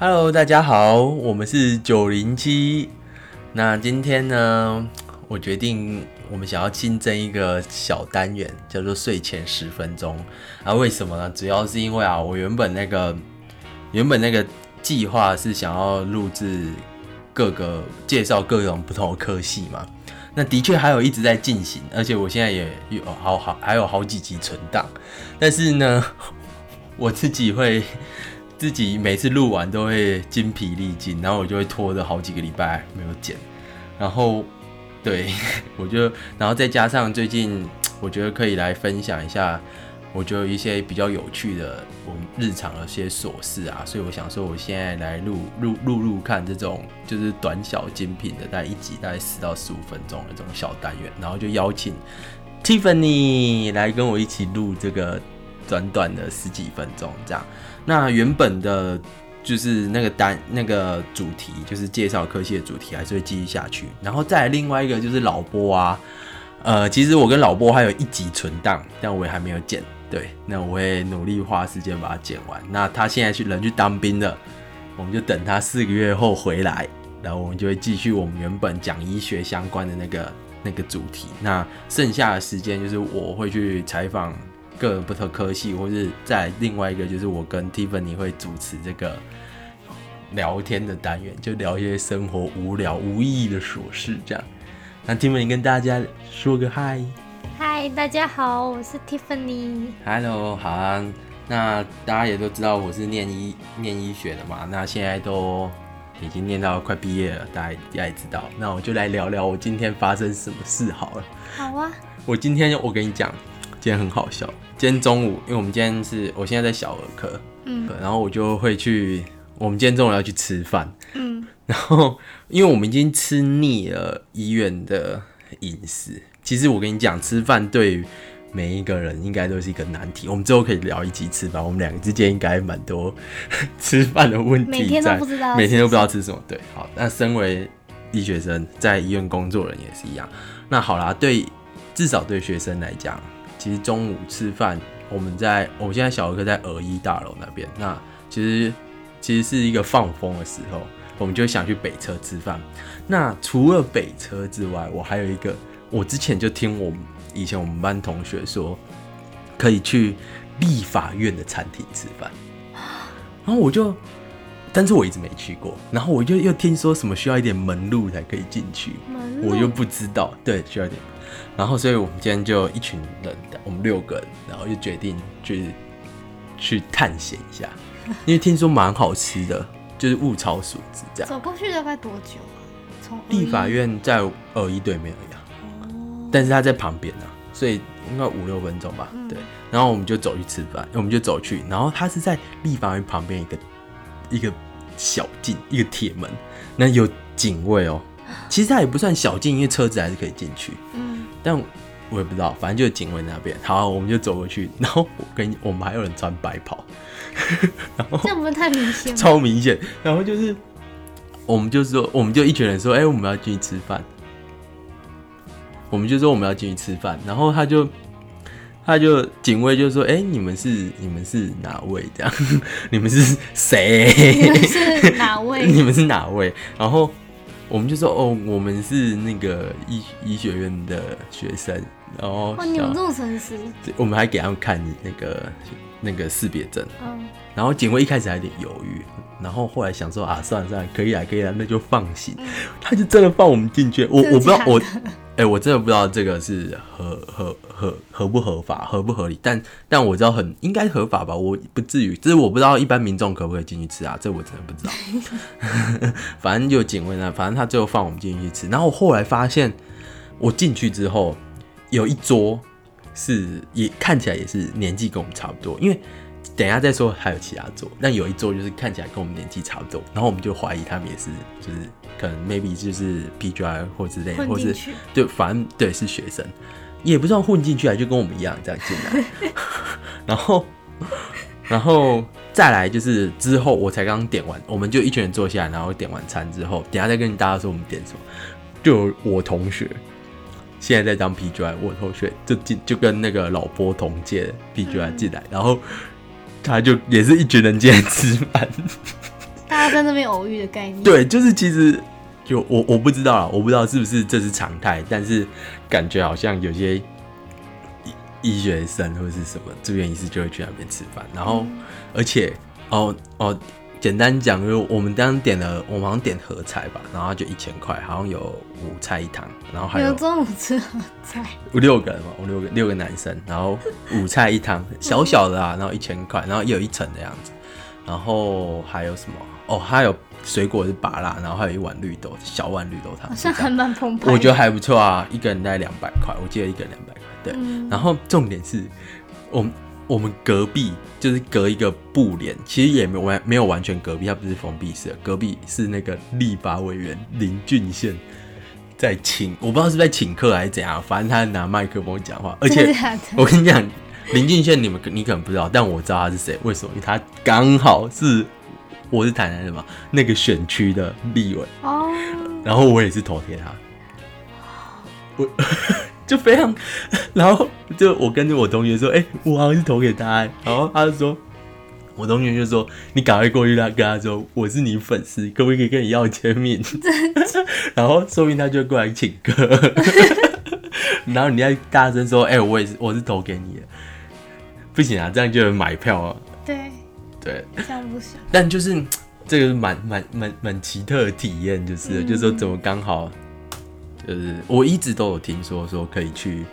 Hello，大家好，我们是九零七。那今天呢，我决定我们想要新增一个小单元，叫做睡前十分钟。啊，为什么呢？主要是因为啊，我原本那个原本那个计划是想要录制各个介绍各种不同的科系嘛。那的确还有一直在进行，而且我现在也有好好还有好几集存档。但是呢，我自己会自己每次录完都会精疲力尽，然后我就会拖着好几个礼拜没有剪。然后，对 我就，然后再加上最近，我觉得可以来分享一下。我觉得一些比较有趣的，我们日常的一些琐事啊，所以我想说，我现在来录录录录看这种就是短小精品的，大概一集大概十到十五分钟的这种小单元，然后就邀请 Tiffany 来跟我一起录这个短短的十几分钟这样。那原本的就是那个单那个主题，就是介绍科系的主题，还是会继续下去。然后再另外一个就是老波啊，呃，其实我跟老波还有一集存档，但我也还没有剪。对，那我会努力花时间把它剪完。那他现在去人去当兵了，我们就等他四个月后回来，然后我们就会继续我们原本讲医学相关的那个那个主题。那剩下的时间就是我会去采访各种不同科系，或是在另外一个就是我跟 Tiffany 会主持这个聊天的单元，就聊一些生活无聊无意义的琐事这样。那 Tiffany 跟大家说个嗨。嗨，大家好，我是 Tiffany。Hello，好啊。那大家也都知道我是念医念医学的嘛，那现在都已经念到快毕业了，大家大家也知道。那我就来聊聊我今天发生什么事好了。好啊。我今天我跟你讲，今天很好笑。今天中午，因为我们今天是我现在在小儿科，嗯，然后我就会去，我们今天中午要去吃饭，嗯，然后因为我们已经吃腻了医院的饮食。其实我跟你讲，吃饭对于每一个人应该都是一个难题。我们之后可以聊一集吃饭，我们两个之间应该蛮多 吃饭的问题。每天都不知道，每天都不知道吃什么。对，好，那身为医学生，在医院工作人也是一样。那好啦，对，至少对学生来讲，其实中午吃饭，我们在我现在小儿科在耳医大楼那边，那其实其实是一个放风的时候，我们就想去北车吃饭。那除了北车之外，我还有一个。我之前就听我们以前我们班同学说，可以去立法院的餐厅吃饭，然后我就，但是我一直没去过，然后我就又听说什么需要一点门路才可以进去，我又不知道，对，需要一点，然后所以我们今天就一群人，我们六个人，然后就决定去去探险一下，因为听说蛮好吃的，就是物超所值这样。走过去大概多久啊？从立法院在二一对面一样。但是他在旁边啊，所以应该五六分钟吧。对，然后我们就走去吃饭，我们就走去，然后他是在立法院旁边一个一个小径，一个铁门，那有警卫哦。其实它也不算小径，因为车子还是可以进去。嗯，但我也不知道，反正就是警卫那边。好，我们就走过去，然后我跟我们还有人穿白袍，然后这样不是太明显？超明显。然后就是我们就说，我们就一群人说，哎，我们要进去吃饭。我们就说我们要进去吃饭，然后他就，他就警卫就说：“哎，你们是你们是哪位？这样，你们是谁？你们是哪位？你们是哪位？”然后我们就说：“哦，我们是那个医医学院的学生。”然后哇，你们这种诚实！我们还给他们看那个那个识别证。嗯。然后警卫一开始还有点犹豫，然后后来想说：“啊，算了算了，可以啊可以啊，那就放行。”他就真的放我们进去。我我不知道我。哎，我真的不知道这个是合合合合不合法，合不合理。但但我知道很应该合法吧，我不至于。只是我不知道一般民众可不可以进去吃啊？这我真的不知道。反正就警卫呢，反正他最后放我们进去吃。然后后来发现，我进去之后有一桌是也看起来也是年纪跟我们差不多，因为。等一下再说，还有其他座，那有一座就是看起来跟我们年纪差不多，然后我们就怀疑他们也是，就是可能 maybe 就是 PGI 或之类，或是对，反正对是学生，也不知道混进去啊，就跟我们一样这样进来，然后，然后再来就是之后我才刚点完，我们就一群人坐下来，然后点完餐之后，等下再跟大家说我们点什么，就我同学现在在当 PGI，我同学就进就跟那个老波同届 PGI 进来，然后。他就也是一群人进来吃饭，大大家在那边偶遇的概念。对，就是其实就我我不知道啊，我不知道是不是这是常态，但是感觉好像有些医医学生或者是什么住院医师就会去那边吃饭，然后、而且哦哦，简单讲，就我们当时点了，我们好像点合菜吧，然后就一千块，好像有五菜一汤，然后还有有中午吃合菜，五六个人嘛，五六个六个男生，然后五菜一汤，小小的啊，然后一千块，然后也有一层的样子，然后还有什么？哦，还有水果是芭辣，然后还有一碗绿豆，小碗绿豆汤，好像还蛮澎湃。我觉得还不错啊，一个人大概两百块，我记得一个人两百块，对。嗯然后重点是我们我们隔壁就是隔一个布帘，其实也没有完没有完全隔壁，它不是封闭式的，隔壁是那个立法委员林俊宪在请，我不知道是在请客还是怎样，反正他拿麦克风讲话，而且我跟你讲，林俊宪你们你可能不知道，但我知道他是谁，为什么？因为他刚好是我是台南人嘛，那个选区的立委。哦，然后我也是投贴他，我就非常，然后就我跟着我同学说，哎、我好像是投给他、欸，然后他就说，我同学就说，你赶快过去他跟他说，我是你粉丝，可不可以跟你要签名？然后说不定他就过来请客，然后你再大声说，哎、我也是，我是投给你的，不行啊，这样就有买票啊，对，对。这样不行。但就是这个是蛮蛮蛮蛮奇特的体验，就是、嗯就是说怎么刚好，就是我一直都有听说说可以去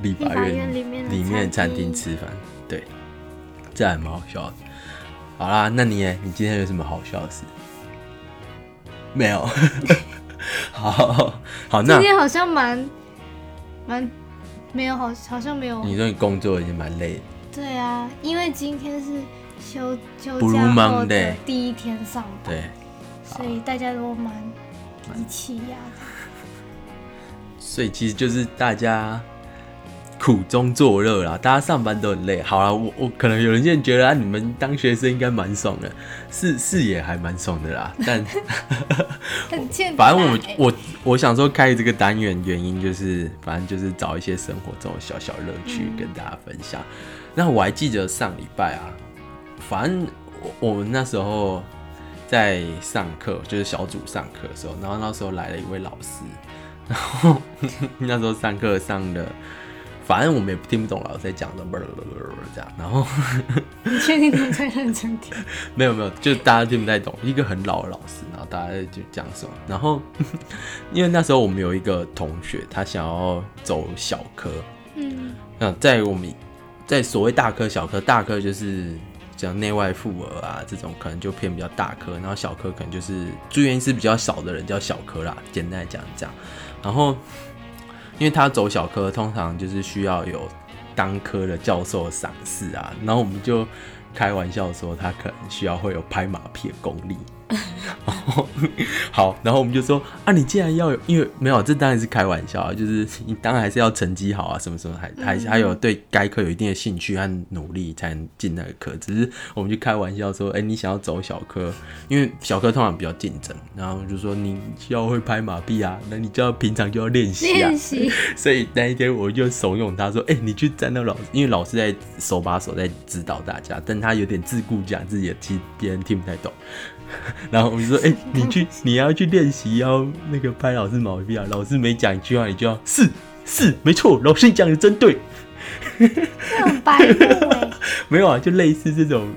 立法院院里面里面餐餐厅厅吃饭，对，这还蛮好笑的。好啦，那你呢？你今天有什么好笑的事？没有。好好，那今天好像蛮蛮没有，好好像没有。你说你工作已经蛮累的，对啊，因为今天是休休假后的第一天上班，对，所以大家都蛮一气压的。所以其实就是大家苦中作乐啦，大家上班都很累。好啦，我我可能有人现在觉得啊，你们当学生应该蛮爽的，是是也还蛮爽的啦。但 反正我我我想说开这个单元原因就是，反正就是找一些生活中的小小乐趣嗯跟大家分享。那我还记得上礼拜啊，反正我我们那时候在上课，就是小组上课的时候，然后那时候来了一位老师，然 后那时候上课上的，反正我们也听不懂老师在讲什么，这样，然后 你确定你在认真听？没有没有，就大家听不太懂，一个很老的老师，然后大家就讲什么，然后因为那时候我们有一个同学，他想要走小科，嗯，那在我们在所谓大科小科，大科就是讲内外妇儿啊这种，可能就偏比较大科，然后小科可能就是住院医师比较少的人叫小科啦，简单讲这样。然后因为他走小科，通常就是需要有当科的教授赏识啊，然后我们就开玩笑说他可能需要会有拍马屁的功力。好，然后我们就说啊，你既然要有，因为没有，这当然是开玩笑啊，就是你当然还是要成绩好啊，什么什么，还还还有对该科有一定的兴趣和努力才能进那个科。只是我们就开玩笑说，哎、你想要走小科，因为小科通常比较竞争，然后就说你需要会拍马屁啊，那你就要平常就要练习啊练。习所以那一天我就怂恿他说：“哎、你去站到老师，因为老师在手把手在指导大家，但他有点自顾讲自己的，其实别人听不太懂。然后我们说：哎、你去，你要去练习，要那个拍老师毛病啊。老师每讲一句话，你就要是是没错，老师你讲的真对。这很白没有啊，就类似这种，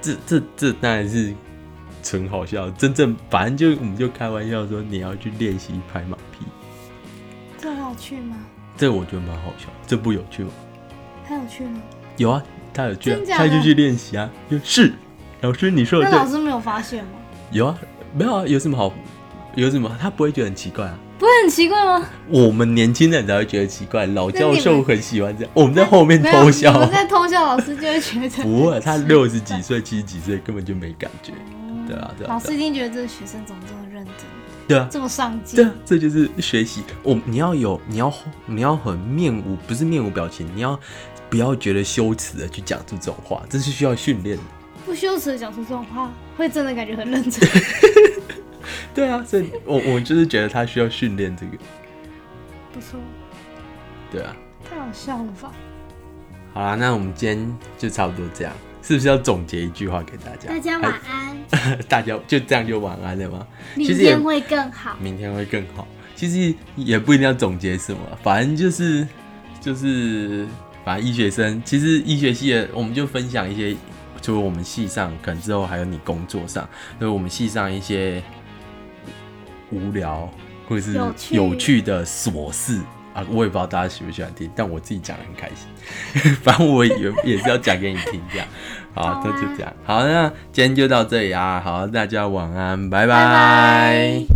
这这这当然是纯好笑。真正反正就我们就开玩笑说你要去练习拍马屁，这很好趣吗？这我觉得蛮好笑。这不有趣吗？很有趣吗？有啊，他有趣、啊他就去练习啊。就是老师你说的对，那老师没有发现吗？有啊，没有啊，有什么好？有什么？他不会觉得很奇怪啊。不会很奇怪吗？我们年轻人才会觉得奇怪，老教授很喜欢这样。我们在后面，偷笑我，们在偷笑，老师就会觉得 不会，他六十几岁、七十几岁根本就没感觉。对啊，对啊，老师一定觉得这个学生怎么这么认真，对啊，这么上进对。啊，这就是学习。我你要有，你要你要很面无，不是面无表情，你要不要觉得羞耻的去讲出这种话，这是需要训练的。不羞耻的讲出这种话，会真的感觉很认真。对啊，所以我我就是觉得他需要训练这个。不错，对啊，太好笑了吧？好啦，那我们今天就差不多这样。是不是要总结一句话给大家？大家晚安，大家就这样就晚安了吗？明天会更好。明天会更好。其实也不一定要总结什么，反正就是就是，反正医学生其实医学系的，我们就分享一些，除了我们系上，可能之后还有你工作上，就是我们系上一些无聊或者是有趣的琐事啊，我也不知道大家喜不喜欢听，但我自己讲的很开心。反正我也 也是要讲给你听，这样。好，那就这样。好，那今天就到这里啊。好，大家晚安，拜拜拜